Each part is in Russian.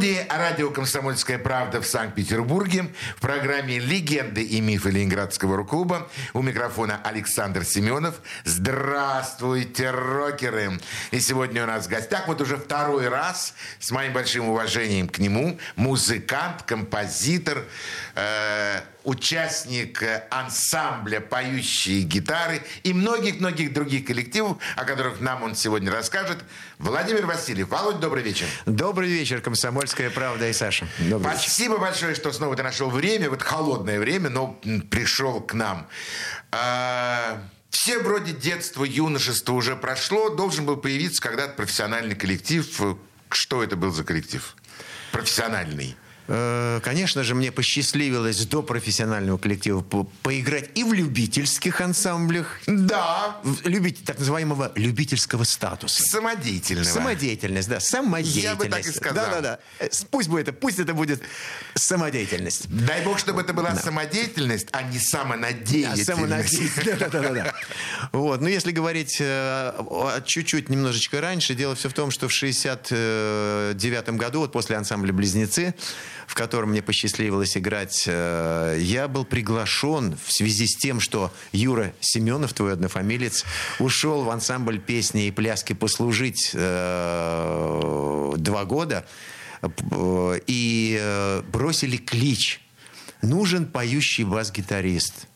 Студии радио «Комсомольская правда» в Санкт-Петербурге в программе «Легенды и мифы Ленинградского рок-клуба» у микрофона Александр Семенов. Здравствуйте, рокеры! И сегодня у нас в гостях, вот уже второй раз, с моим большим уважением к нему, музыкант, композитор, э, участник ансамбля «Поющие гитары» и многих-многих других коллективов, о которых нам он сегодня расскажет, Владимир Васильев. Володь, добрый вечер. Добрый вечер, «Комсомольская правда» и Саша. Добрый вечер. Спасибо большое, что снова ты нашел время, вот холодное время, но пришел к нам. А, все вроде детства, юношества уже прошло, должен был появиться когда-то профессиональный коллектив. Что это был за коллектив? Профессиональный. Э, Конечно же, мне посчастливилось до профессионального коллектива по- поиграть и в любительских ансамблях, Да, любить, так называемого любительского статуса. самодеятельного. Самодеятельность, да, самодеятельность. Я бы так и сказал. Да, да, да. Э, Пусть будет это, пусть это будет самодеятельность. Дай бог, чтобы это была самодеятельность, а не самонадеятельность. Самонадеятельность. Да, да, да, да. Вот. Ну, если говорить э, чуть-чуть немножечко раньше, дело все в том, что в 69 году, вот после ансамбля «Близнецы», в котором мне посчастливилось играть, э, я был приглашен в связи с тем, что Юра Семенов, твой однофамилец, ушел в ансамбль песни и пляски послужить э, два года э, и бросили клич. Нужен поющий бас-гитарист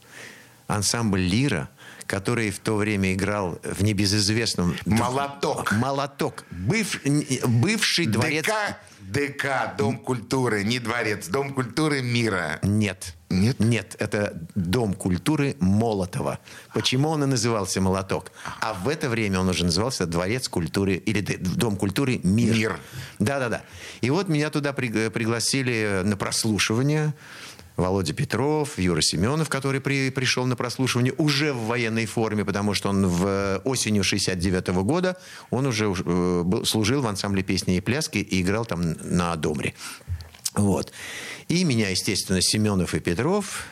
ансамбль «Лира», который в то время играл в небезызвестном... Молоток. Молоток. Быв- бывший дворец... ДК, ДК, Дом культуры, не дворец, Дом культуры мира. Нет. Нет? Нет, это Дом культуры Молотова. Почему он и назывался «Молоток»? А в это время он уже назывался Дворец культуры или Дом культуры «Мир». «Мир». Да-да-да. И вот меня туда при- пригласили на прослушивание. Володя Петров, Юра Семенов, который при- пришел на прослушивание уже в военной форме, потому что он в э, осенью 69 года он уже э, был- служил в ансамбле песни и пляски и играл там на домре. Вот. И меня, естественно, Семенов и Петров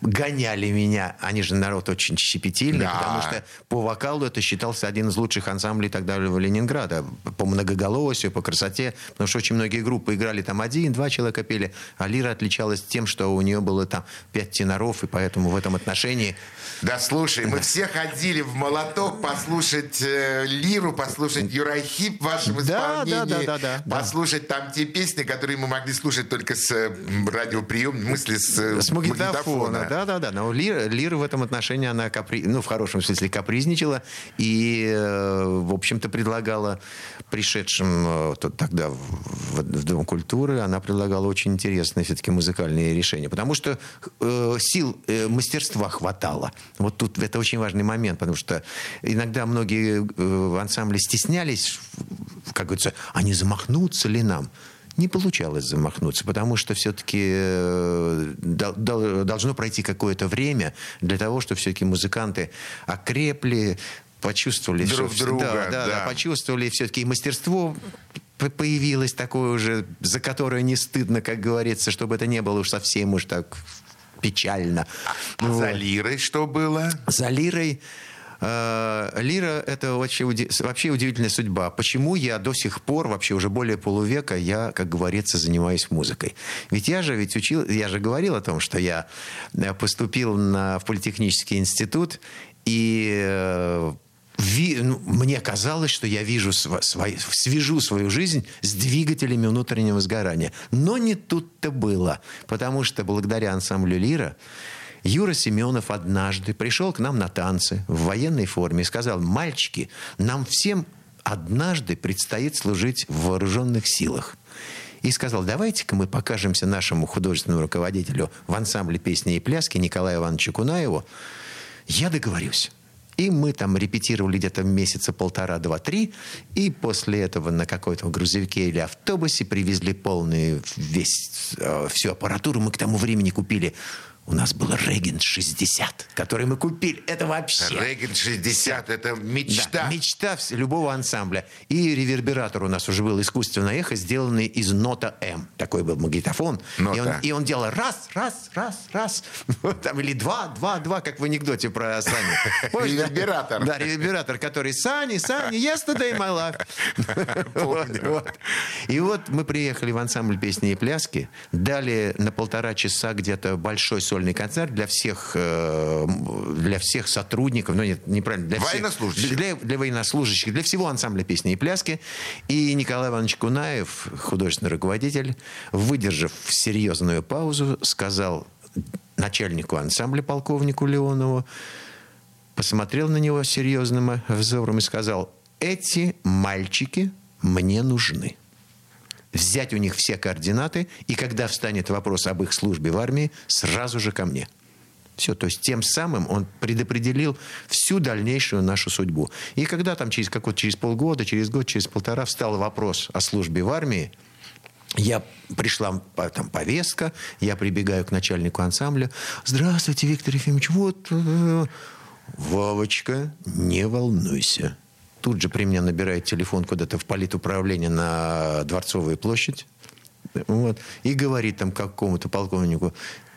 гоняли меня. Они же народ очень щепетильный, Да. потому что по вокалу это считался один из лучших ансамблей тогда в Ленинграда. По многоголосию, по красоте. Потому что очень многие группы играли там один, два человека пели. А Лира отличалась тем, что у нее было там пять теноров, и поэтому в этом отношении... Да слушай, мы все ходили в молоток послушать э, лиру, послушать Юрахип в вашем исполнении, да, да, да, да, да. послушать там те песни, которые мы могли слушать только с радиоприем, в смысле с, э, С магнитофона, да, да, да. Но Лира, Лира в этом отношении, она капри... ну, в хорошем смысле капризничала и, э, в общем-то, предлагала пришедшим э, то- тогда в- в Дом культуры, она предлагала очень интересные все-таки музыкальные решения. Потому что э, сил, э, мастерства хватало. Вот тут это очень важный момент, потому что иногда многие э, ансамбли стеснялись, как говорится, а не замахнуться ли нам? Не получалось замахнуться, потому что все-таки должно пройти какое-то время для того, чтобы все-таки музыканты окрепли, почувствовали Друг всё- друга, да, да, да. да, почувствовали все-таки мастерство появилось такое уже, за которое не стыдно, как говорится, чтобы это не было уж совсем уж так печально. А Вот. за лирой что было? За лирой э, Лира – это уди- вообще удивительная судьба. Почему я до сих пор, вообще уже более полувека, я, как говорится, занимаюсь музыкой? Ведь я же ведь учил, я же говорил о том, что я э, поступил на, в политехнический институт, и э, ви- ну, мне казалось, что я вижу сва- свой- свяжу свою жизнь с двигателями внутреннего сгорания. Но не тут-то было, потому что благодаря ансамблю «Лира» Юра Семенов однажды пришел к нам на танцы в военной форме и сказал, мальчики, нам всем однажды предстоит служить в вооруженных силах. И сказал, давайте-ка мы покажемся нашему художественному руководителю в ансамбле песни и пляски Николаю Ивановичу Кунаеву. Я договорюсь. И мы там репетировали где-то месяца полтора, два, три. И после этого на какой-то грузовике или автобусе привезли полный весь, э, всю аппаратуру. Мы к тому времени купили у нас был Регент 60, который мы купили. Это вообще... Регент 60 это мечта. Да, мечта любого ансамбля. И ревербератор у нас уже был искусственное эхо, сделанный из нота М. Такой был магнитофон. Нота. И, он, и он делал раз, раз, раз, раз. Там, или два, два, два, как в анекдоте про Сани. Ревербератор. Да, ревербератор, который Сани, Сани, yesterday my life. И вот мы приехали в ансамбль песни и пляски, дали на полтора часа где-то большой сольный концерт для всех, э, для всех сотрудников, ну нет, неправильно, для всех. Военнослужащих. Для, для военнослужащих, для всего ансамбля песни и пляски. И Николай Иванович Кунаев, художественный руководитель, выдержав серьезную паузу, сказал начальнику ансамбля, полковнику Леонову, посмотрел на него серьезным взором и сказал, эти мальчики мне нужны. Взять у них все координаты, и когда встанет вопрос об их службе в армии, сразу же ко мне. Все, то есть тем самым он предопределил всю дальнейшую нашу судьбу. И когда там через, какой через полгода, через год, через полтора встал вопрос о службе в армии, я пришла там повестка, я прибегаю к начальнику ансамбля. Здравствуйте, Виктор Ефимович, вот... Э, Вовочка, не волнуйся. Тут же при мне набирает телефон куда-то в политуправление на Дворцовую площадь. Вот, и говорит там какому-то полковнику,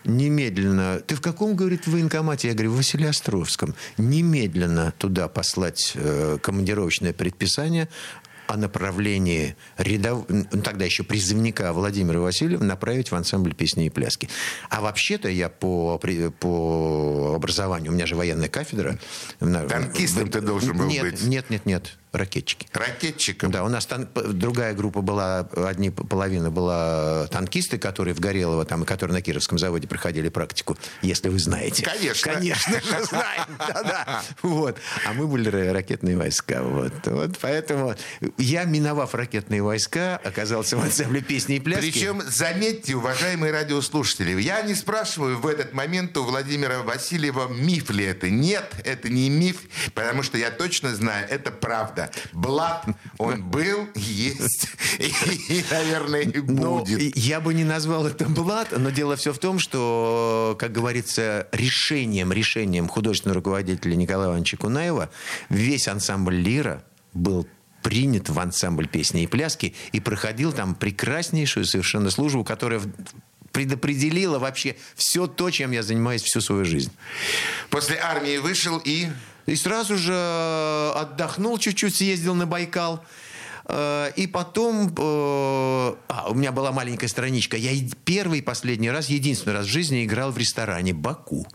немедленно... Ты в каком, говорит, военкомате? Я говорю, в Василиостровском. Немедленно туда послать э, командировочное предписание о направлении рядов... ну, тогда еще призывника Владимира Васильева направить в ансамбль песни и пляски. А вообще-то я по, по образованию, у меня же военная кафедра. Танкистом ты должен был нет, быть. Нет, нет, нет, ракетчики. Ракетчиком. Да, у нас тан- другая группа была, одни половина была танкисты, которые в Горелово, там, и которые на Кировском заводе проходили практику, если вы знаете. Конечно. Конечно же знаем. Да-да. Вот. А мы были ра- ракетные войска. Вот. Вот поэтому я, миновав ракетные войска, оказался в ансамбле песни и пляски. Причем, заметьте, уважаемые радиослушатели, я не спрашиваю в этот момент у Владимира Васильева, миф ли это. Нет, это не миф, потому что я точно знаю, это правда. Блад, он был, есть и, наверное, и Но будет. и- я бы не назвал это блат, но дело все в том, что, как говорится, решением, решением художественного руководителя Николая Ивановича Кунаева весь ансамбль «Лира» был принят в ансамбль песни и пляски и проходил там прекраснейшую совершенно службу, которая предопределила вообще все то, чем я занимаюсь всю свою жизнь. После армии вышел и... И сразу же э, отдохнул чуть-чуть, съездил на Байкал. Э, И потом... э, А, у меня была маленькая страничка. Я первый и последний раз, единственный раз в жизни играл в ресторане «Баку».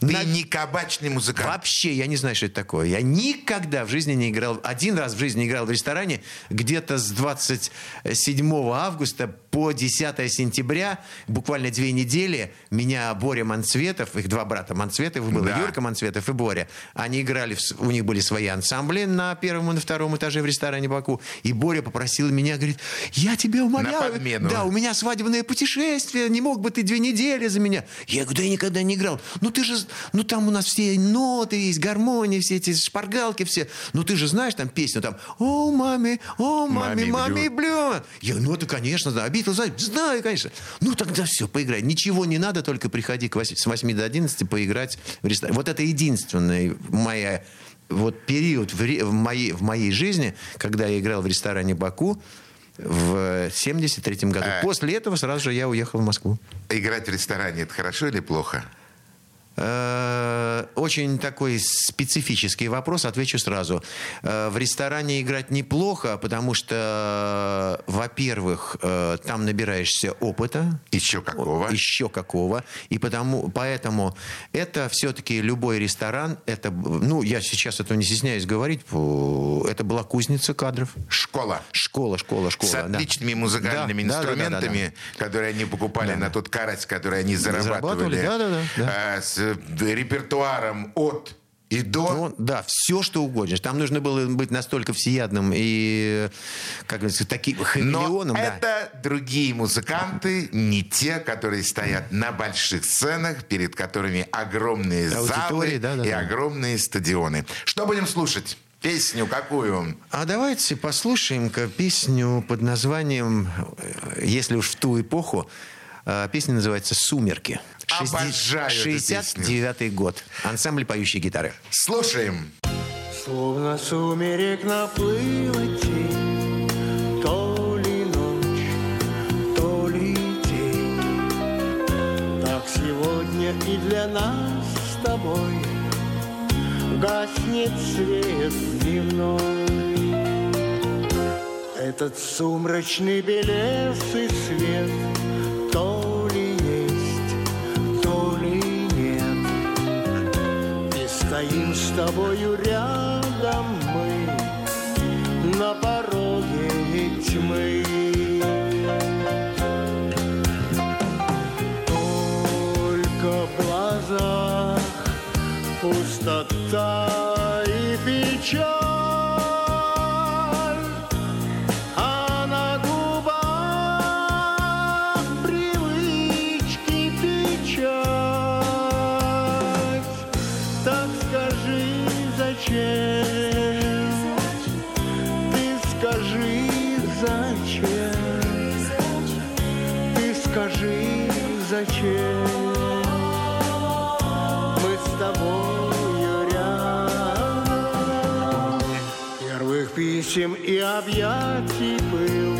Ты На- не кабачный музыкант. Вообще, я не знаю, что это такое. Я никогда в жизни не играл. Один раз в жизни играл в ресторане где-то с 27 августа по 10 сентября, буквально две недели, меня Боря Манцветов, их два брата Манцветов было, Да. Юрка Манцветов и Боря. Они играли, в у них были свои ансамбли на первом и на втором этаже в ресторане Баку. И Боря попросил меня, говорит, я тебя умоляю. подмену. Да, у меня свадебное путешествие, не мог бы ты две недели за меня? Я говорю, да я никогда не играл. Ну ты же, ну там у нас все ноты есть, гармонии, все эти шпаргалки все. Ну ты же знаешь там песню там, о, маме, о, маме, Маме маме, блю. Я ну это, конечно, да, Битлз, знаю, знаю, конечно. Ну тогда все, поиграй. Ничего не надо, только приходи к вось- с 8 до 11 поиграть в ресторан. Вот это единственная моя вот период в, в моей, в моей жизни, когда я играл в ресторане Баку, в 73 году. А. После этого сразу же я уехал в Москву. Играть в ресторане, это хорошо или плохо? Э, Очень такой специфический вопрос, отвечу сразу. Э, В ресторане играть неплохо, потому что, э, во-первых, там набираешься опыта. Еще какого? Еще какого. И потому, поэтому это все-таки любой ресторан, это, ну, я сейчас этого не стесняюсь говорить, это была кузница кадров. Школа. Школа, школа, школа. С да. отличными музыкальными Да, да, да, да, да, да. инструментами, которые они покупали Да. на тот карась, который они зарабатывали. Зарабатывали, да, да, да, да. А, С репертуаром от и до. Ну, да, все, что угодно. Там нужно было быть настолько всеядным и, как говорится, таким Но хамелеоном. да. это другие музыканты, не те, которые стоят на больших сценах, перед которыми огромные Аудитории, залы да, да, и да. огромные стадионы. Что будем слушать? Песню какую? А давайте послушаем-ка песню под названием, э, если уж в ту эпоху, Э, Песня называется «Сумерки». Обожаю эту 69-й год. Ансамбль поющей гитары. Слушаем. Словно сумерек наплыла тень, То ли ночь, то ли день. Так сегодня и для нас с тобой Гаснет свет дневной. Этот сумрачный белесый свет с тобою рядом мы На пороге тьмы. Только в глазах пустота зачем Мы с тобою рядом. Первых писем и объятий был.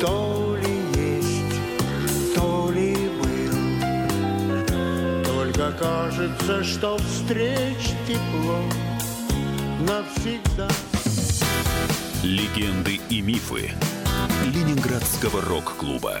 То ли есть, то ли был. Только кажется, что встреч тепло Навсегда. Легенды и мифы Ленинградского рок-клуба.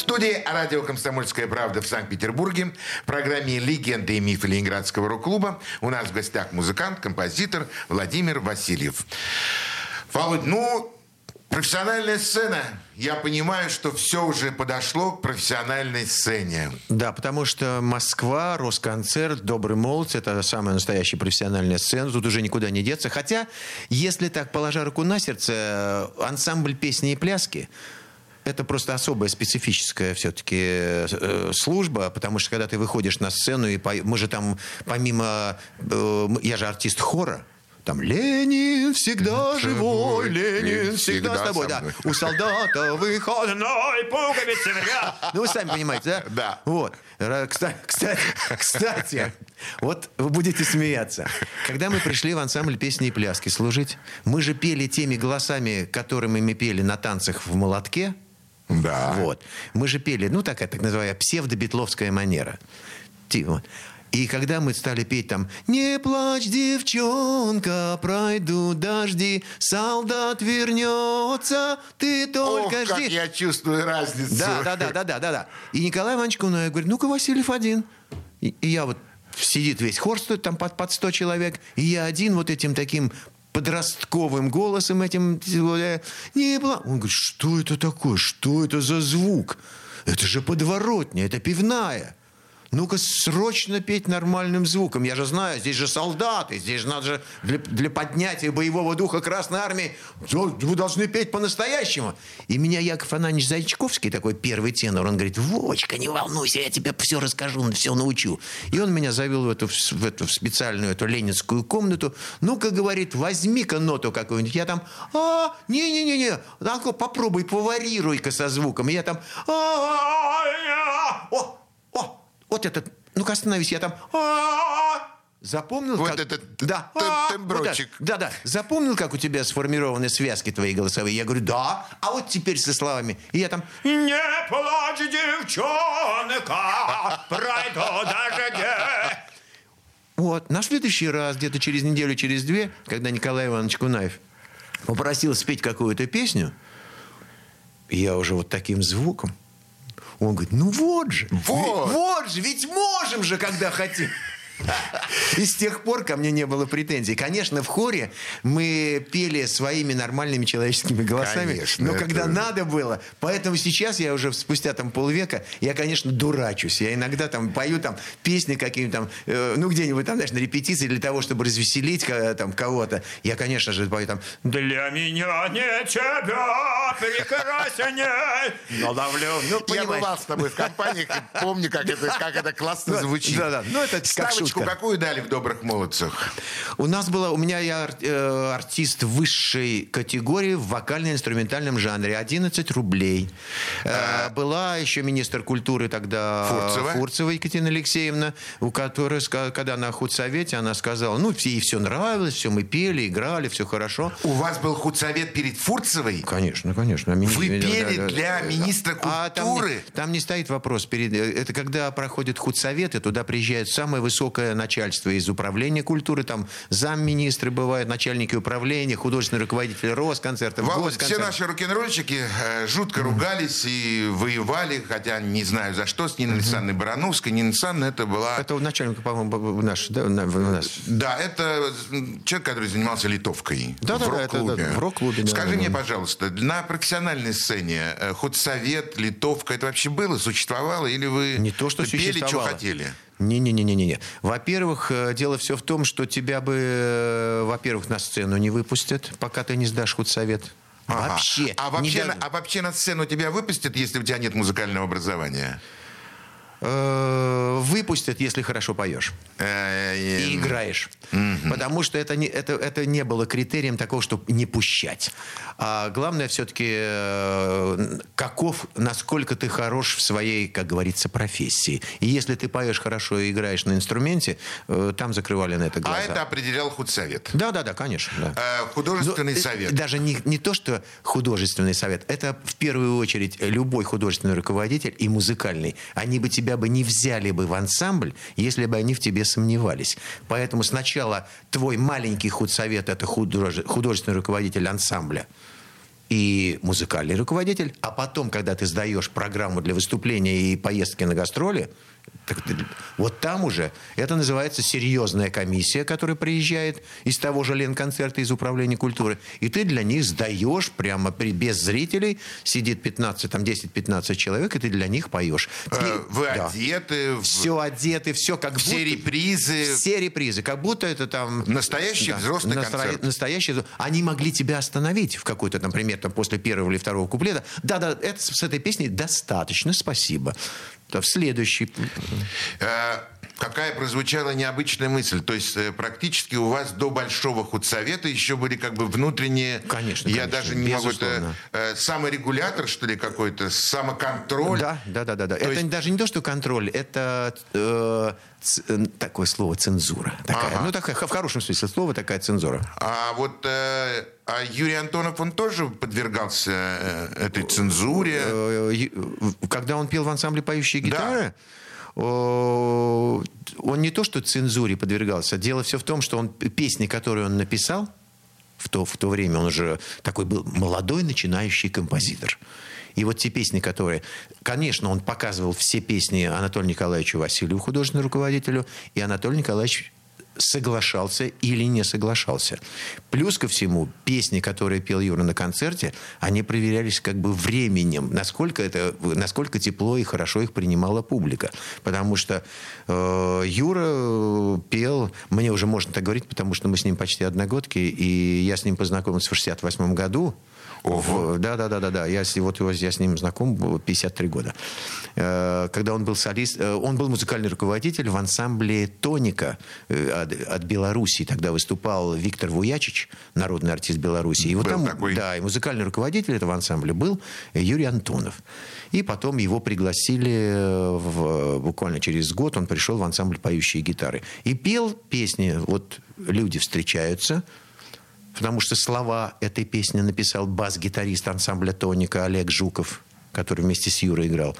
Студии радио «Комсомольская правда» в Санкт-Петербурге в программе «Легенды и мифы Ленинградского рок-клуба» у нас в гостях музыкант, композитор Владимир Васильев. Володь, ну, профессиональная сцена. Я понимаю, что все уже подошло к профессиональной сцене. Да, потому что Москва, Росконцерт, Добрый Молодец – это самая настоящая профессиональная сцена. Тут уже никуда не деться. Хотя, если так, положа руку на сердце, ансамбль песни и пляски это просто особая специфическая все-таки э, служба, потому что когда ты выходишь на сцену, и по... мы же там помимо... Э, я же артист хора, там Ленин всегда живой, Ленин всегда, с тобой. Да. У солдата выходной пуговицы. Ну, вы сами понимаете, да? Да. Вот. Кстати, кстати, кстати, вот вы будете смеяться. Когда мы пришли в ансамбль песни и пляски служить, мы же пели теми голосами, которыми мы пели на танцах в молотке. Да. Вот. Мы же пели, ну, такая так называемая псевдобитловская манера. Ти- вот. И когда мы стали петь там «Не плачь, девчонка, пройдут дожди, солдат вернется, ты только Ох, как жди». я чувствую разницу. Да, да, да, да, да, да, да. И Николай Иванович Кунаев говорит, ну-ка, Васильев один. И, и я вот, сидит весь хор, стоит там под, под 100 человек, и я один вот этим таким подростковым голосом этим не пла-». Он говорит, что это такое, что это за звук? Это же подворотня, это пивная. Ну-ка, срочно петь нормальным звуком. Я же знаю, здесь же солдаты, здесь же надо же для, для поднятия боевого духа Красной Армии вы должны петь по-настоящему. И меня Яков Ананич Зайчковский, такой первый тенор, он говорит, Вовочка, не волнуйся, я тебе все расскажу, все научу. И он меня завел в эту, в эту в специальную эту ленинскую комнату. Ну-ка, говорит, возьми-ка ноту какую-нибудь. Я там, а, не-не-не-не, так, попробуй, поварируй-ка со звуком. И я там, «А, о, о, вот этот, ну-ка остановись, я там... «А-а-а». Запомнил, Вот как... этот да. темброчек. Вот так. Да-да. Запомнил, как у тебя сформированы связки твои голосовые? Я говорю, да. А вот теперь со словами. И я там... Не плачь, девчонка, пройду дожди. Вот. На следующий раз, где-то через неделю, через две, когда Николай Иванович Кунаев попросил спеть какую-то песню, я уже вот таким звуком. Он говорит, ну вот же. Вот. вот же, ведь можем же, когда хотим. И с тех пор ко мне не было претензий. Конечно, в хоре мы пели своими нормальными человеческими голосами. Конечно, но это- когда надо было. Поэтому сейчас я уже спустя там полвека, я, конечно, дурачусь. Я иногда там пою там песни какие-нибудь там, э, ну где-нибудь там, знаешь, на репетиции для того, чтобы развеселить там кого-то. Я, конечно же, пою там «Для меня не тебя прекрасней». Но давлю. Ну, Я бывал с тобой в компаниях и помню, как это, как это классно звучит. да, да. Ну, это как шутка. какую дали в «Добрых молодцах»? У нас была, у меня я ар- э, артист высшей категории в вокально-инструментальном жанре. 11 рублей. Э, была еще министр культуры тогда Фурцева? Фурцева Екатерина Алексеевна, у которой, когда на худсовете, она сказала, ну, ей все нравилось, все мы пели, играли, все хорошо. У вас был худсовет перед Фурцевой? Конечно, конечно. Мини- Вы пели да, да. для министра А там, культуры? не- там не стоит вопрос. Перед, э, это когда проходит худсоветы, туда приезжает самое высокое начальство из управления культуры, там замминистры бывают, начальники управления, художественные руководители Росконцертов, Володь, все наши рок-н-ролльщики э, жутко ругались и воевали, хотя не знаю за что, с Ниной Александровной Барановской. Нина Александровна это была... Это начальник, по-моему, наш, да, на- в- у нас. Да, это человек, который занимался литовкой Да, в да, да, рок-клубе. да, в рок-клубе, да, Скажи да, мне, да. пожалуйста, на профессиональной сцене э, худсовет, литовка, это вообще было, существовало, или вы Не то, что пели, что хотели? Не-не-не-не-не. Во-первых, э, дело все в том, что тебя бы, э, во-первых, на сцену не выпустят, пока ты не сдашь худсовет. Ага. Вообще. А не вообще, на, а вообще на сцену тебя выпустят, если у тебя нет музыкального образования? Э, выпустят, если хорошо поешь. Э, э, и играешь. Потому что это не, это, это не было критерием такого, чтобы не пущать. А главное все-таки, э, каков, насколько ты хорош в своей, как говорится, профессии. И если ты поешь хорошо и играешь на инструменте, э, там закрывали на это глаза. А это определял худсовет. Да, да, да, конечно. Да. Э, художественный Ну, э, совет. Даже не, не то, что художественный совет. Это в первую очередь любой художественный руководитель и музыкальный. Они бы тебя бы не взяли бы в ансамбль, если бы они в тебе сомневались. Поэтому сначала твой маленький худсовет – это художе- художественный руководитель ансамбля и музыкальный руководитель, а потом, когда ты сдаешь программу для выступления и поездки на гастроли, так вот там уже это называется серьезная комиссия, которая приезжает из того же Ленконцерта, из Управления культуры, и ты для них сдаешь прямо при, без зрителей, сидит 15, там 10-15 человек, и ты для них поешь. Э, вы одеты, в- Все одеты, все как все будто... репризы. Все репризы, как будто это там... Настоящий взрослый концерт. Настоящий. Они могли тебя остановить в какой-то, например, там, после первого или второго куплета. Да-да, это, с этой песней достаточно, спасибо. В следующий. Какая прозвучала необычная мысль. То есть э, практически у вас до большого худсовета еще были как бы внутренние... Конечно, Я конечно, даже не могу... Это безусловно. э, саморегулятор, что ли, какой-то, самоконтроль. Да, да, да, да. да. То Это есть- даже не то, что контроль, это э, ц- э, такое слово цензура. Такая. Ага. Ну, такая, в хорошем смысле слова такая цензура. А вот э, а Юрий Антонов, он тоже подвергался э, этой цензуре? Э, Когда он пел в ансамбле «Поющие гитары», о, он не то, что цензуре подвергался. Дело все в том, что он песни, которые он написал в то, в то время, он уже такой был молодой начинающий композитор. И вот те песни, которые... Конечно, он показывал все песни Анатолию Николаевичу Васильеву, художественному руководителю, и Анатолий Николаевич соглашался или не соглашался. Плюс ко всему, песни, которые пел Юра на концерте, они проверялись как бы временем, насколько, это, насколько тепло и хорошо их принимала публика. Потому что э, Юра э, пел, мне уже можно так говорить, потому что мы с ним почти одногодки, и я с ним познакомился в 68 году. В- Да, да, да, да, да. Я, с- вот его, я с ним знаком был 53 года. Э, Когда он был солист, э, он был музыкальный руководитель в ансамбле Тоника э, от, от Белоруссии. Тогда выступал Виктор Вуячич, народный артист Беларуси. И вот Был там, такой. да, и музыкальный руководитель этого ансамбля был Юрий Антонов. И потом его пригласили в- буквально через год. Он пришел в ансамбль «Поющие гитары». И пел песни. Вот люди встречаются, Потому что слова этой песни написал бас-гитарист ансамбля «Тоника» Олег Жуков, который вместе с Юрой играл.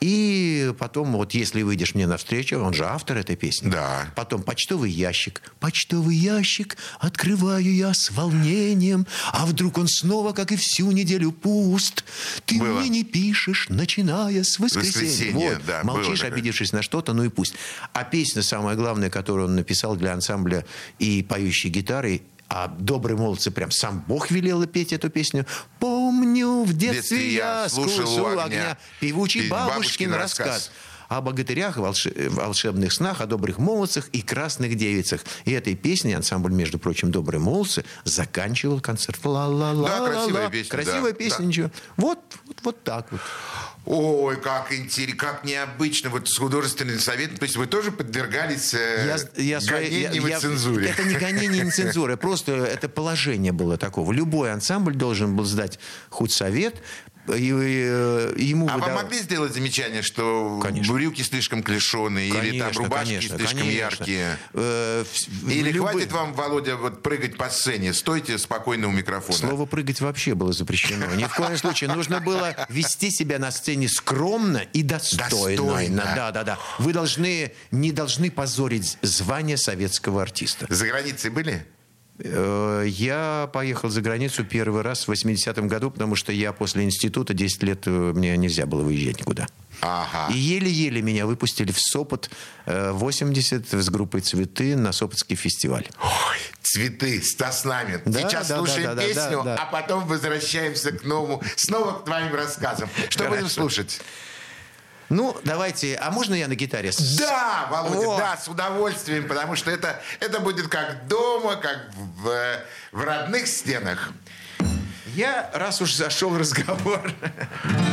И потом, вот если выйдешь мне навстречу, он же автор этой песни. Да. Потом почтовый ящик. Почтовый ящик открываю я с волнением, а вдруг он снова, как и всю неделю, пуст. Ты Было. мне не пишешь, начиная с воскресенья. Воскресенье, Вот. да, Молчишь, обидевшись на что-то, ну и пусть. А песня, самая главная, которую он написал для ансамбля и поющей гитарой, а добрые молодцы прям сам Бог велел петь эту песню. Помню, в детстве я слушал у огня певучий Пе- бабушкин бабушкин рассказ. рассказ о богатырях, э, волшебных снах, о добрых молодцах и красных девицах. И этой песней ансамбль, между прочим, «Добрые молодцы» заканчивал концерт. Ла-ла-ла-ла-ла. Да, красивая песня, Красивая да, песня, да. ничего. Вот, вот, вот так вот. Ой, как интересно, как необычно. Вот с художественным советом, то есть вы тоже подвергались э, Я, я свои- я- гонениям и я- цензуре. Это не гонение, не цензура. Просто это положение было такого. Любой ансамбль должен был сдать худсовет. И, э, ему А вам выдав- могли сделать замечание, что Конечно. брюки слишком клешеные, или там рубашки конечно, слишком конечно. яркие? Э, Или любые- хватит вам, Володя, вот прыгать по сцене? Стойте спокойно у микрофона. Слово «прыгать» вообще было запрещено. Ни в коем случае. Нужно было вести себя на сцене скромно и достойно. Достойно. Да, да, да. Вы должны, не должны позорить звание советского артиста. За границей были? Э, Я поехал за границу первый раз в 80-м году, потому что я после института 10 лет, э, мне нельзя было выезжать никуда. Ага. И еле-еле меня выпустили в Сопот э, 80 с группой «Цветы» на Сопотский фестиваль. Ой, цветы, Стас Намин. Да, Сейчас да, слушаем да, да, песню, да, да. а потом возвращаемся к новому, снова к твоим рассказам. Что будем Хорошо. слушать? Ну, давайте, а можно я на гитаре? Да, Володя, О! да, с удовольствием, потому что это, это будет как дома, как в, э, в родных стенах. Я, раз уж зашел разговор,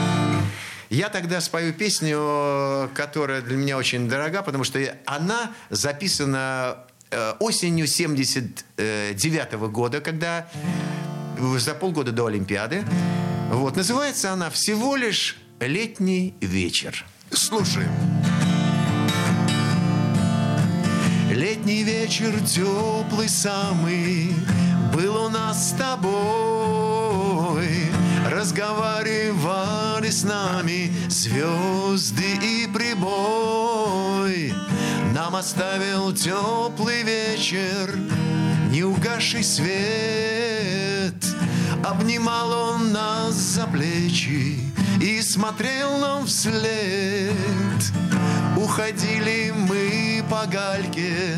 я тогда спою песню, которая для меня очень дорога, потому что она записана э, осенью 79 года, когда э, за полгода до Олимпиады. Вот, называется она «Всего лишь летний вечер». Слушаем. Летний вечер теплый самый был у нас с тобой. Разговаривали с нами звезды и прибой. Нам оставил теплый вечер, неугасший свет. Обнимал он нас за плечи и смотрел нам вслед. Уходили мы по гальке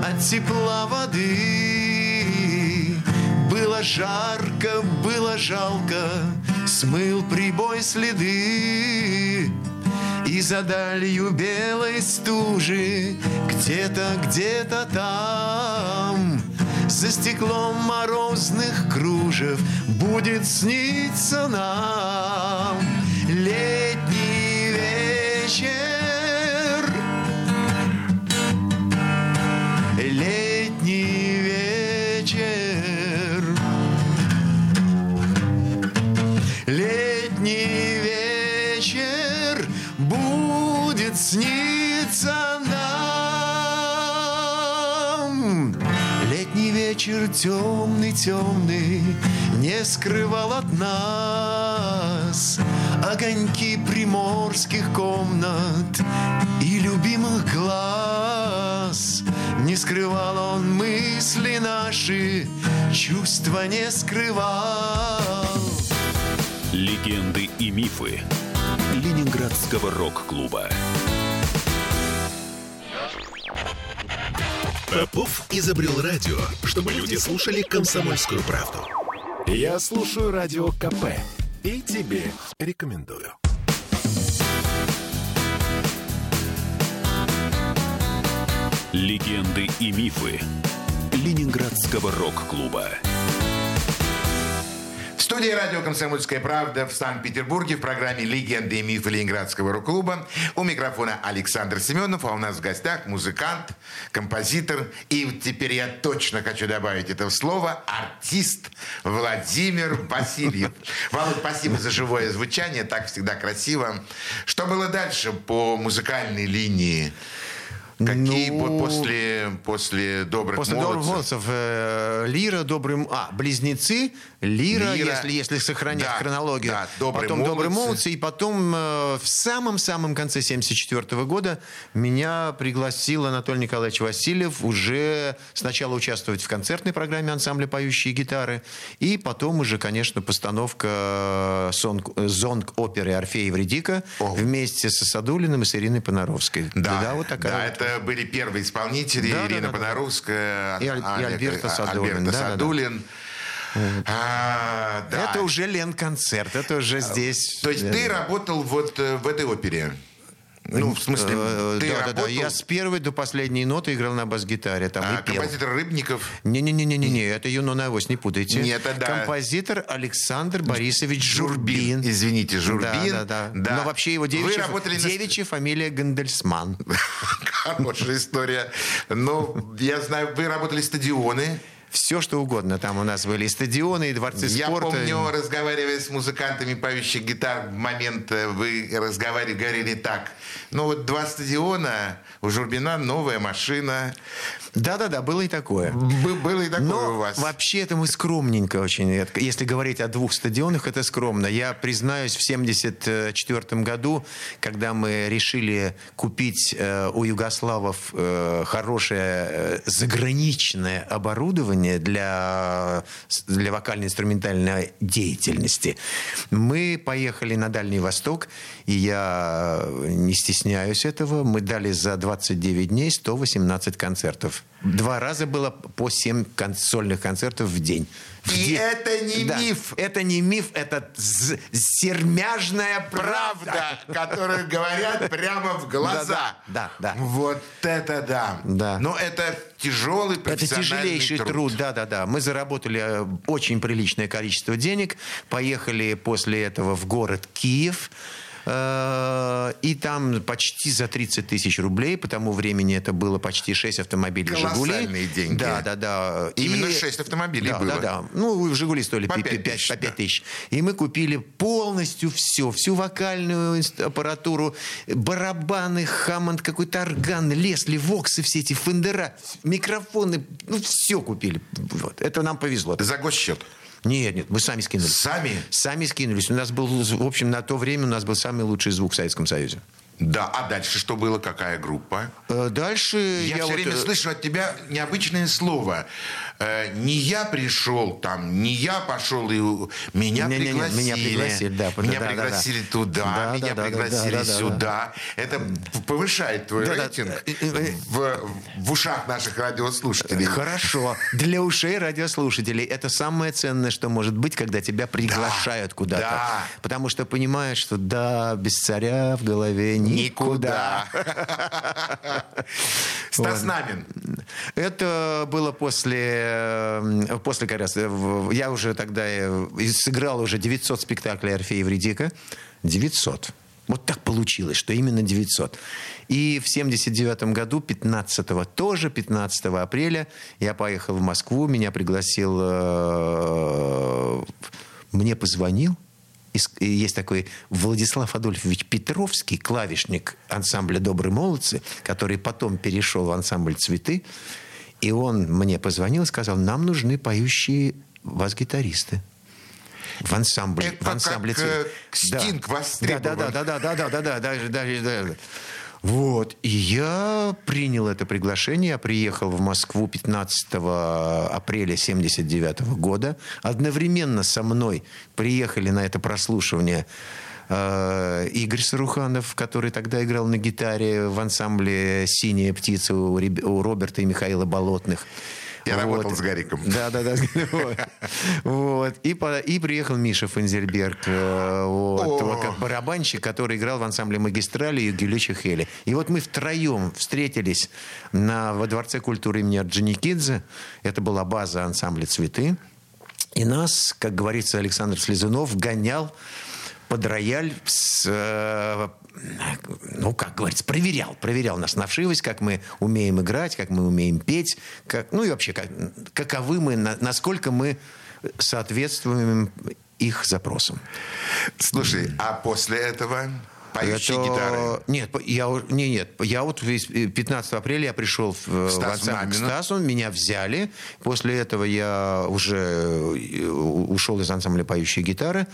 от тепла воды. Было жарко, было жалко, смыл прибой следы. И за далью белой стужи Где-то, где-то там За стеклом морозных кружев Будет сниться нам Летний вечер. Летний вечер. Летний вечер будет сниться нам. Летний вечер темный, темный не скрывал от нас огоньки приморских комнат и любимых глаз. Не скрывал он мысли наши, чувства не скрывал. Легенды и мифы Ленинградского рок-клуба. Попов изобрел радио, чтобы люди слушали комсомольскую правду. Я слушаю радио КП и тебе рекомендую. Легенды и мифы Ленинградского рок-клуба. Студии радио «Комсомольская правда» в Санкт-Петербурге в программе «Легенды и мифы Ленинградского рок-клуба». У микрофона Александр Семенов, а у нас в гостях музыкант, композитор и теперь я точно хочу добавить это слово артист Владимир Васильев. Володь, спасибо за живое звучание, так всегда красиво. Что было дальше по музыкальной линии? Какие Ну, по- после, после добрых После молодцев? добрых молодцев э, Лира, добрый... м- А, близнецы, Лира, Лира, если, если сохранять да, хронологию. да, «Добрые потом добрые молодцы». молодцы. И потом э, в самом-самом конце 74 года меня пригласил Анатолий Николаевич Васильев уже сначала участвовать в концертной программе ансамбля «Поющие гитары», и потом уже, конечно, постановка сонг- э, зонг оперы «Орфея и Евредика» О. вместе со Садулиным и с Ириной Понаровской. Да, вот такая да, вот. это были первые исполнители. Да, да, Ирина да, да. Понаровская, И Аль- и Олег- Альберто а- Садулин, Альберто да, да, да. Садулин. А, да. Это уже Лен-концерт, это уже здесь. То есть Да, ты да. работал вот э, в этой опере? Ну, в смысле, Э, ты да, да, да. работал... Я с первой до последней ноты играл на бас-гитаре. Там а, и пел. композитор Рыбников? Не-не-не-не, это Юнона Авось, не путайте. Нет, это да. Композитор Александр Борисович Журбин. Извините, Журбин. Да, да, да. Да. Но вообще его Вы девичья, работали на- девичья фамилия Гандельсман. Хорошая история. Ну, я знаю, вы работали стадионы. Все, что угодно. Там у нас были и стадионы, и дворцы Я спорта. помню, разговаривая с музыкантами, поющих гитар, в момент э, вы разговаривали, говорили так. Ну вот два стадиона, у Журбина новая машина. Да-да-да, было и такое. Бы- Было и такое Но у вас. вообще это мы скромненько очень. Если говорить о двух стадионах, это скромно. Я признаюсь, в 1974 году, когда мы решили купить э, у югославов э, хорошее э, заграничное оборудование для, для вокально-инструментальной деятельности, мы поехали на Дальний Восток, и я не стесняюсь этого. Мы дали за 29 дней 118 концертов. Два раза было по 7 кон- сольных концертов в день. И это не Да. миф. Это не миф, это сермяжная правда. Правда, которую говорят прямо в глаза. Да, да, да. Вот это да. Да. Но это тяжелый Это профессиональный тяжелейший труд, да, да, да. Мы заработали э, очень приличное количество денег, поехали после этого в город Киев. Э, И там почти за 30 тысяч рублей, по тому времени это было почти 6 автомобилей «Жигули». Деньги. Да, да, да. Именно 6 автомобилей да, было. Да, да. Ну, «Жигули» стоили По по, пять 5, тысяч, по да. 5 тысяч. И мы купили полностью все, всю вокальную аппаратуру, барабаны, Хаммонд, какой-то орган, Лесли, Воксы, все эти фендера, микрофоны, ну, все купили. Вот. Это нам повезло. За госсчет. Нет, нет, мы сами скинулись. Сами? Сами скинулись. У нас был, в общем, на то время у нас был самый лучший звук в Советском Союзе. Да, а дальше что было? Какая группа? Э, Дальше Я, я, все вот, время э, слышу от тебя необычное слово. Э, не я пришел там, не я пошел и меня Не-не-не, пригласили. меня пригласили, да, Меня да, да, пригласили да. туда, Да, меня да, да, пригласили да, да, да, сюда. Это повышает твой Да, да. рейтинг э, в, в ушах наших радиослушателей. Хорошо. Для ушей радиослушателей это самое ценное, что может быть, когда тебя приглашают куда-то. да. Потому что понимаешь, что да, без царя в голове никуда. Стас Намин. Это было после, э, после как раз, э, я уже тогда э, сыграл уже 900 спектаклей Орфея Евредика. 900. Вот так получилось, что именно 900. И в 79 году, 15 тоже 15 апреля, я поехал в Москву, меня пригласил, э, мне позвонил, есть такой Владислав Адольфович Петровский, клавишник ансамбля «Добрые молодцы», который потом перешел в ансамбль «Цветы». И он мне позвонил и сказал, нам нужны поющие бас-гитаристы. В ансамбле, Это в ансамбле как, э, «Цветы». Стинг да, востребован. да, да, да, да, да, да, да, даже, даже, даже. Вот. И я принял это приглашение. Я приехал в Москву 15 апреля 79 года. Одновременно со мной приехали на это прослушивание э, Игорь Саруханов, который тогда играл на гитаре в ансамбле «Синяя птица» у, Роберта и Михаила Болотных. Я работал с Гариком. Да, да, да. Вот. Вот. И, по- и приехал Миша Фензельберг, э, вот, вот как барабанщик, который играл в ансамбле «Магистрали» и Гюлича Хели. И вот мы втроем встретились на, во Дворце культуры имени Орджоникидзе. Это была база ансамбля «Цветы». И нас, как говорится, Александр Слезунов гонял под рояль с, э, ну, как говорится, проверял, проверял нас на вшивость, как мы умеем играть, как мы умеем петь, как, ну и вообще, как, каковы мы, на- насколько мы соответствуем их запросам. Слушай, а после этого Поющие Это- гитары. Нет, я, не, нет, я вот весь- э, 15 апреля я пришел в, э, в Стасу ансамбль к. Стасу, меня взяли. После этого я уже э, ушел из ансамбля поющие гитары.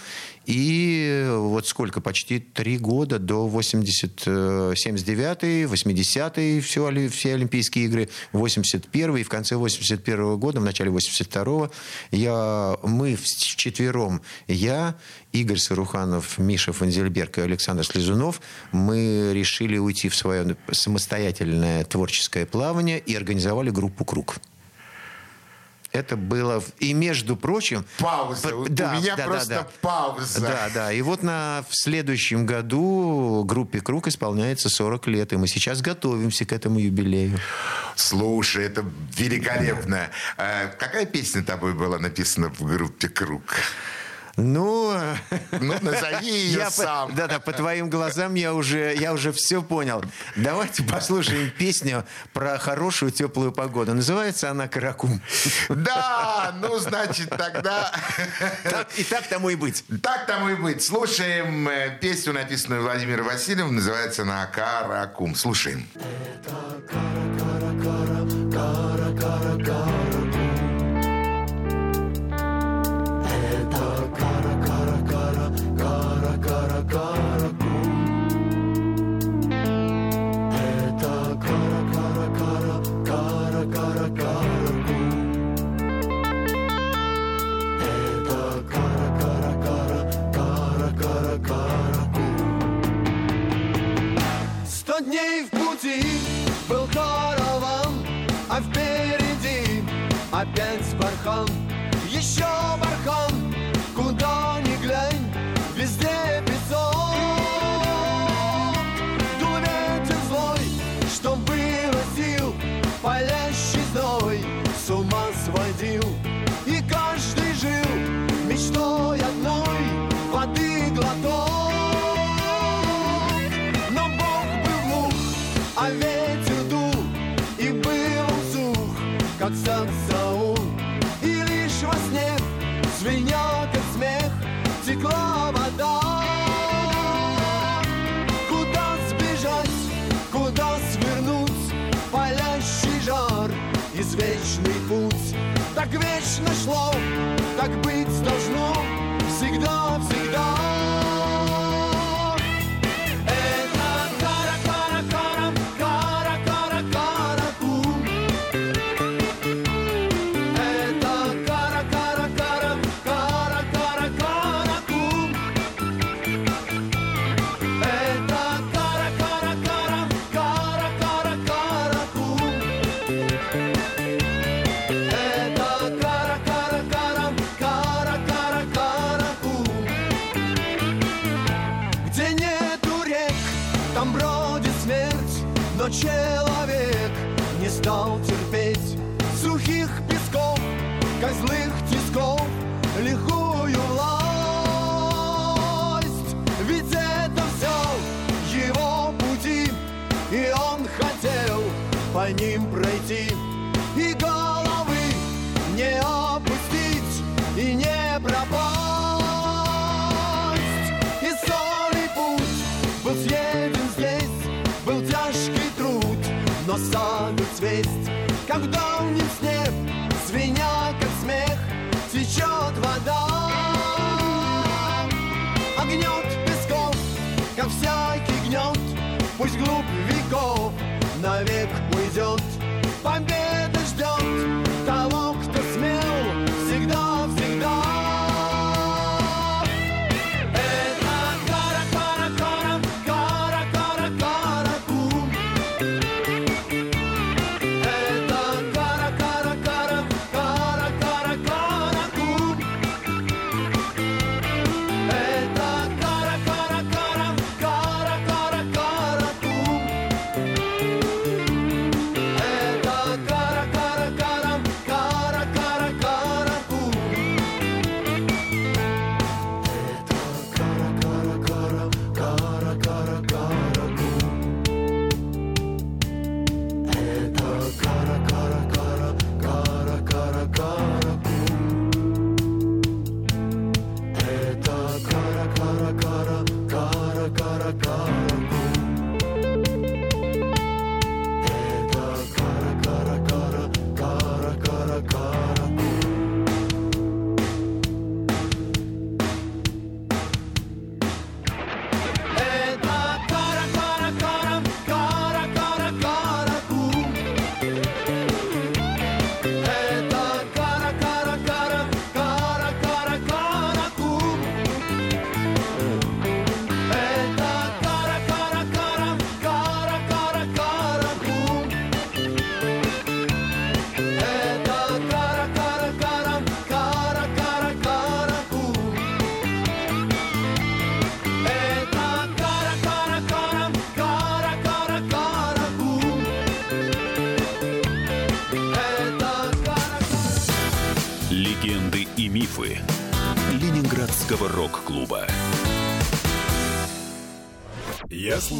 И вот сколько, почти три года до 80, э, 79 80 все, все Олимпийские игры, 81 и в конце 81 года, в начале 82 я, мы вчетвером, я, Игорь Саруханов, Миша Фанзельберг и Александр Слезунов, мы решили уйти в свое самостоятельное творческое плавание и организовали группу «Круг». Это было... И, между прочим... Пауза. п- У да, меня да, да, просто да. пауза. Да, да. И вот на, в следующем году группе «Круг» исполняется 40 лет. И мы сейчас готовимся к этому юбилею. Слушай, это великолепно. А какая песня тобой была написана в группе «Круг»? Ну, Ну, назови ее я по- сам. да, да, по твоим глазам я уже, я уже все понял. Давайте послушаем песню про хорошую теплую погоду. Называется она «Каракум». Да, ну, значит, тогда... Так, и так тому и быть. Так тому и быть. Слушаем э, песню, написанную Владимиром Васильевым. Называется она «Каракум». Слушаем. Сто Так вечно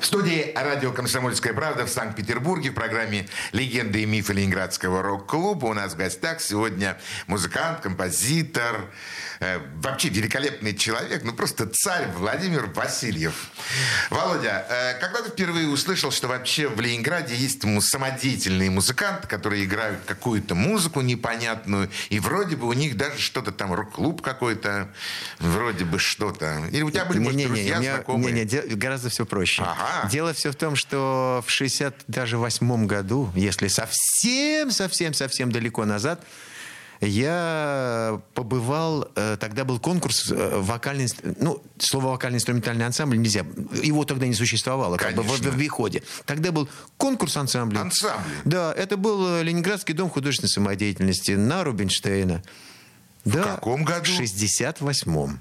В студии радио «Комсомольская правда» в Санкт-Петербурге в программе «Легенды и мифы Ленинградского рок-клуба» у нас в гостях сегодня музыкант, композитор, вообще великолепный человек, ну просто царь Владимир Васильев. Володя, э, когда ты впервые услышал, что вообще в Ленинграде есть самодеятельные музыканты, которые играют какую-то музыку непонятную, и вроде бы у них даже что-то там, рок-клуб какой-то, вроде бы что-то. Или у тебя были, может, Не-не-не, друзья у меня- знакомые? не-не, де- гораздо все проще. Ага. Дело все в том, что в 60 даже восьмом году, если совсем, совсем, совсем далеко назад, я побывал, э, тогда был конкурс э, вокальный, ну, слово вокально-инструментальный ансамбль нельзя, его тогда не существовало, как бы в, Конечно. обиходе. Тогда был конкурс ансамбля. Ансамбли. Да, это был э, Ленинградский дом художественной самодеятельности на Рубинштейна. В каком году? В 68-м.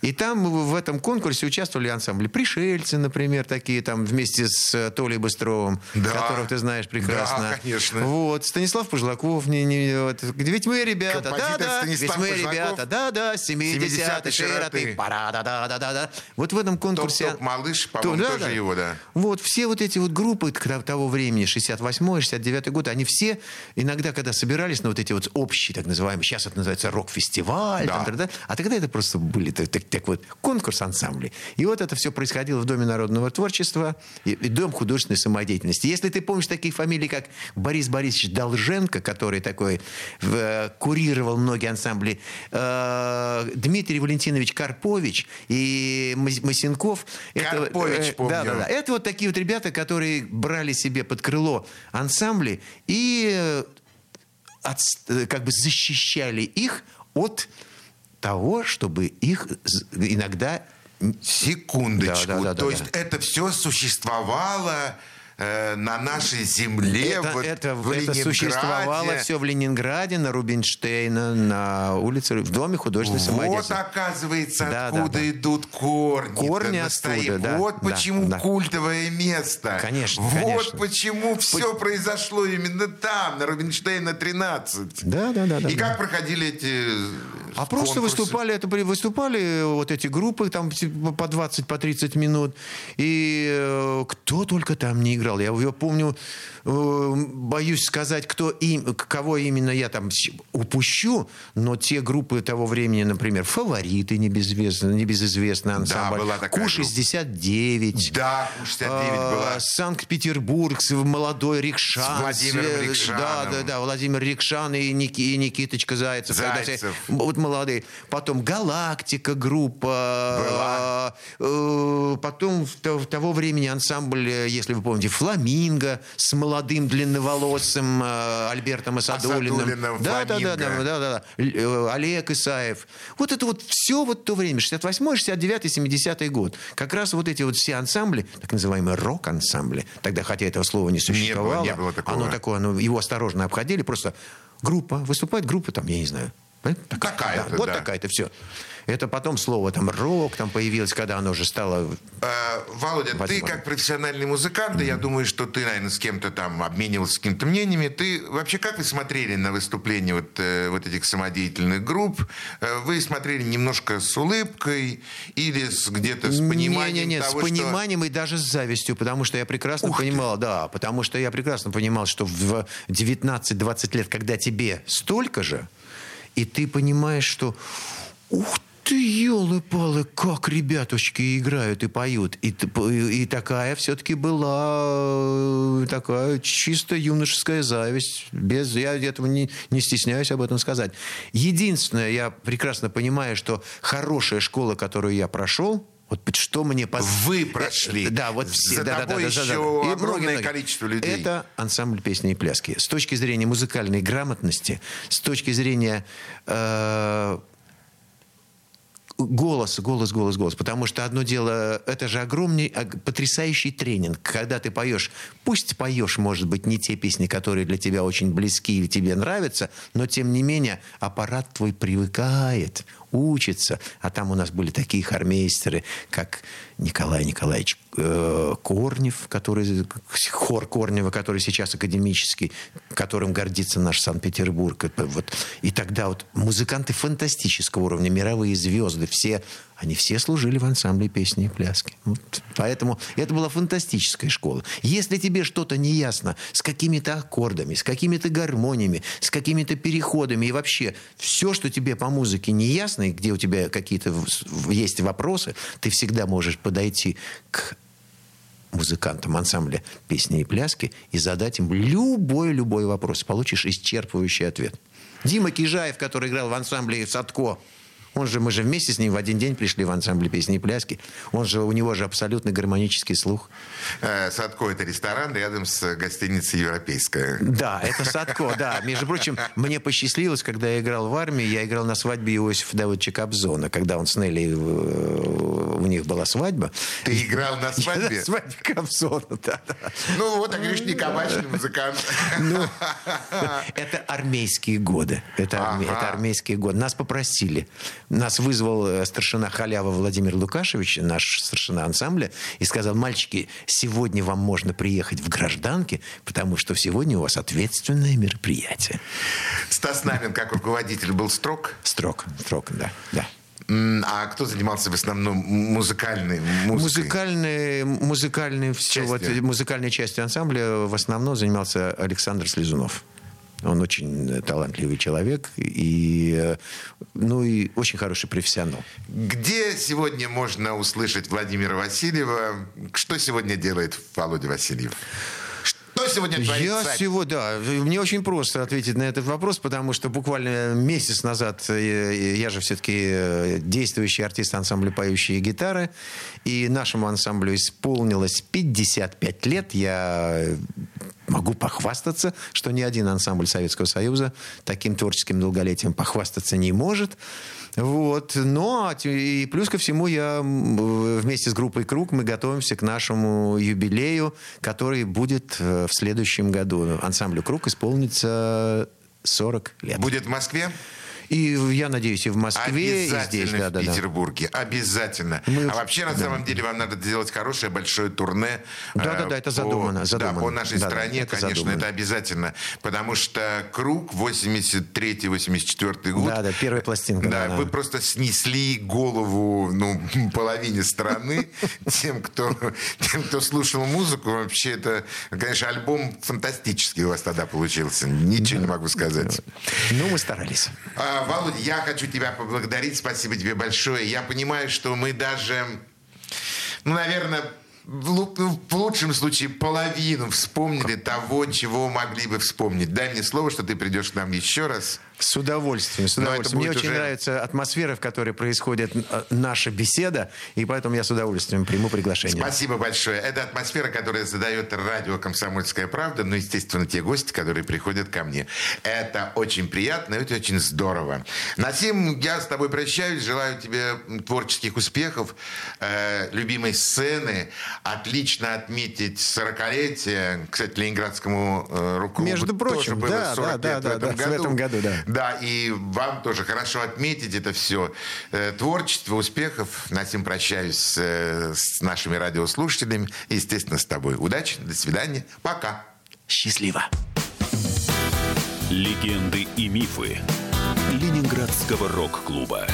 И там в этом конкурсе участвовали ансамбли «Пришельцы», например, такие там вместе с э, Толей Быстровым, Да. которых ты знаешь прекрасно. Да, конечно. Вот, Станислав Пожлаков. Не, не, вот. Ведь мы, ребята, да-да, ведь мы, ребята, да-да, 70-е 70-е, широты. пара-да-да-да-да. Вот в этом конкурсе... Топ-топ-малыш, по-моему, То- тоже его, да. Вот, все вот эти вот группы того времени, 68-й, 69-й год, они все иногда, когда собирались на вот эти вот общие, так называемые, сейчас это называется рок-фестиваль, Да. там, да, да, а тогда это просто были так, так- так вот конкурс ансамблей. И вот это все происходило в Доме народного творчества и, и Дом художественной самодеятельности. Если ты помнишь такие фамилии, как Борис Борисович Долженко, который такой э, курировал многие ансамбли, э, Дмитрий Валентинович Карпович и Мас- Масенков. Карпович, помню. Да, да, да. Это вот такие вот ребята, которые брали себе под крыло ансамбли и э, отс- э, как бы защищали их от того, чтобы их иногда... Секундочку. Да, да, да, То да, есть да. это все существовало э, на нашей земле, Это, вот это, в это существовало все в Ленинграде, на Рубинштейна, на улице, в Доме художественной Вот, самодеятельности. оказывается, Да, откуда да, да. идут корни. Корни оттуда, да, Вот да, почему да. культовое место. Конечно, Вот конечно. почему все произошло именно там, на Рубинштейна 13. Да, да, да. да, И да. как проходили эти А просто конкурсы? выступали, это выступали вот эти группы там типа, по 20, по 30 минут. И э, кто только там не играл. Я, я помню, э, боюсь сказать, кто им, кого именно я там упущу, но те группы того времени, например, «Фавориты» небезызвестный, небезызвестный ансамбль, была такая «Ку-69», Да, 69 а, была. Санкт-Петербург, молодой Рикшан. С Владимиром Све- Рикшаном. Да, да, да, Владимир Рикшан и, Ники, и Никиточка Зайцев. когда все- Зайцев. вот молодые. Потом «Галактика» группа. Была. Э, Потом того времени ансамбль, э, если вы помните, «Фламинго» с молодым длинноволосым э, Альбертом Асадулиным. Асадулиным, да, да, да, да, да, да. Э, Олег Исаев. Вот это вот все вот то время, 68-й, 69-й, 70-й год. Как раз вот эти вот все ансамбли, так называемые рок-ансамбли, тогда, хотя этого слова не существовало, не было такого. оно такое, оно, его осторожно обходили, просто группа, выступает группа там, я не знаю, Такая-то, да, Вот такая-то, все. Это потом слово там рок там появилось, когда оно уже стало... Э, Володя, ты Возможно. как профессиональный музыкант, и я думаю, что ты, наверное, с кем-то там обменивался какими-то мнениями. Ты вообще как вы смотрели на выступления вот, э, вот этих самодеятельных групп? Э, Вы смотрели немножко с улыбкой или с, где-то с пониманием Не-не-не, того, с что... пониманием и даже с завистью, потому что я прекрасно понимал, да, потому что я прекрасно понимал, что в 19-20 лет, когда тебе столько же, и ты понимаешь, что ух ты, елы-палы, как ребятушки играют и поют. И, и такая все-таки была э, такая чисто юношеская зависть. Без, я этого не, не стесняюсь об этом сказать. Единственное, я прекрасно понимаю, что хорошая школа, которую я прошел, вот что мне поз- Вы прошли. Э, Да, вот все. За да, да, тобой да, да, да, еще да. Многие, огромное многие. количество людей. Это ансамбль песни и пляски. С точки зрения музыкальной грамотности, с точки зрения э, голос, голос, голос, голос. Потому что одно дело, это же огромный, ог- потрясающий тренинг. Когда ты поешь, пусть поешь, может быть, не те песни, которые для тебя очень близки или тебе нравятся, но тем не менее аппарат твой привыкает, учится. А там у нас были такие хормейстеры, как Николай Николаевич э, Корнев, который, хор Корнева, который сейчас академический, которым гордится наш Санкт-Петербург. Вот. И тогда вот музыканты фантастического уровня, мировые звезды, все, они все служили в ансамбле песни и пляски. Вот. Поэтому это была фантастическая школа. Если тебе что-то не ясно с какими-то аккордами, с какими-то гармониями, с какими-то переходами и вообще все, что тебе по музыке не ясно, и где у тебя какие-то есть вопросы, ты всегда можешь подойти к музыкантам ансамбля песни и пляски и задать им любой-любой вопрос. Получишь исчерпывающий ответ. Дима Кижаев, который играл в ансамбле Садко, он же, мы же вместе с ним в один день пришли в ансамбле песни и пляски. Он же, у него же абсолютно гармонический слух. Э, Садко – это ресторан рядом с гостиницей «Европейская». Да, это Садко, да. Между прочим, мне посчастливилось, когда я играл в армии, я играл на свадьбе Иосифа Давыдовича Кобзона. Когда он с Нелли, э, у них была свадьба. Ты играл на свадьбе? На свадьбе Кобзона, да. да. Ну, вот, а говоришь, не кабачный музыкант. Ну, это армейские годы. Это, арме- Ага. это армейские годы. Нас попросили. Нас вызвал э, старшина Халява Владимир Лукашевич, наш старшина ансамбля, и сказал, мальчики, сегодня вам можно приехать в гражданке, потому что сегодня у вас ответственное мероприятие. Стас Намин, как руководитель, был строг. Строк, строк, да. да. А кто занимался в основном музыкальной музыкой? Музыкальные, музыкальные, все, вот, музыкальной частью ансамбля в основном занимался Александр Слезунов. Он очень э, талантливый человек и, э, ну, и очень хороший профессионал. Где сегодня можно услышать Владимира Васильева? Что сегодня делает Володя Васильев? Что сегодня творит Я царь? всего, да, мне очень просто ответить на этот вопрос, потому что буквально месяц назад э, я же все-таки э, действующий артист ансамбля «Поющие гитары», и нашему ансамблю исполнилось 55 лет. Я могу похвастаться, что ни один ансамбль Советского Союза таким творческим долголетием похвастаться не может. Вот. Но а те- и плюс ко всему я вместе с группой «Круг» мы готовимся к нашему юбилею, который будет э, в следующем году. Ансамблю «Круг» исполнится 40 лет. Будет в Москве? И я надеюсь, и в Москве, и здесь. Да, в да, да. Петербурге. Обязательно. Мы- а вообще, на да. самом деле, вам надо сделать хорошее большое турне. Да, э, да, да, это по- задумано, Да, по нашей Да, да, стране, это конечно, задумано. это обязательно. Потому что Круг 83-84 год. Да, да, первая пластинка, Да, да, да. вы просто снесли голову ну, половине страны тем кто, тем, кто слушал музыку. Вообще, это, конечно, альбом фантастический у вас тогда получился. Ничего не могу сказать. Ну, мы старались. А, Володя, я хочу тебя поблагодарить. Спасибо тебе большое. Я понимаю, что мы даже, ну, наверное, ну, в лучшем случае половину вспомнили того, чего могли бы вспомнить. Дай мне слово, что ты придешь к нам еще раз. С удовольствием, с удовольствием. Мне будет очень уже- нравится атмосфера, в которой происходит э, наша беседа, и поэтому я с удовольствием приму приглашение. Спасибо большое. Это атмосфера, которая задает радио «Комсомольская правда», ну, естественно, те гости, которые приходят ко мне. Это очень приятно, и это очень здорово. Насим, я с тобой прощаюсь, желаю тебе творческих успехов, э, любимой сцены, отлично отметить 40-летие, кстати, Ленинградскому э, рок-клубу Между прочим, тоже было да, 40 да, лет да, в этом да, в году. этом году, да. Да, и вам тоже хорошо отметить это все. Э, Творчество, успехов. На всем прощаюсь э, с нашими радиослушателями. И, естественно, с тобой. Удачи, до свидания, пока. Счастливо. Легенды и мифы Ленинградского рок-клуба.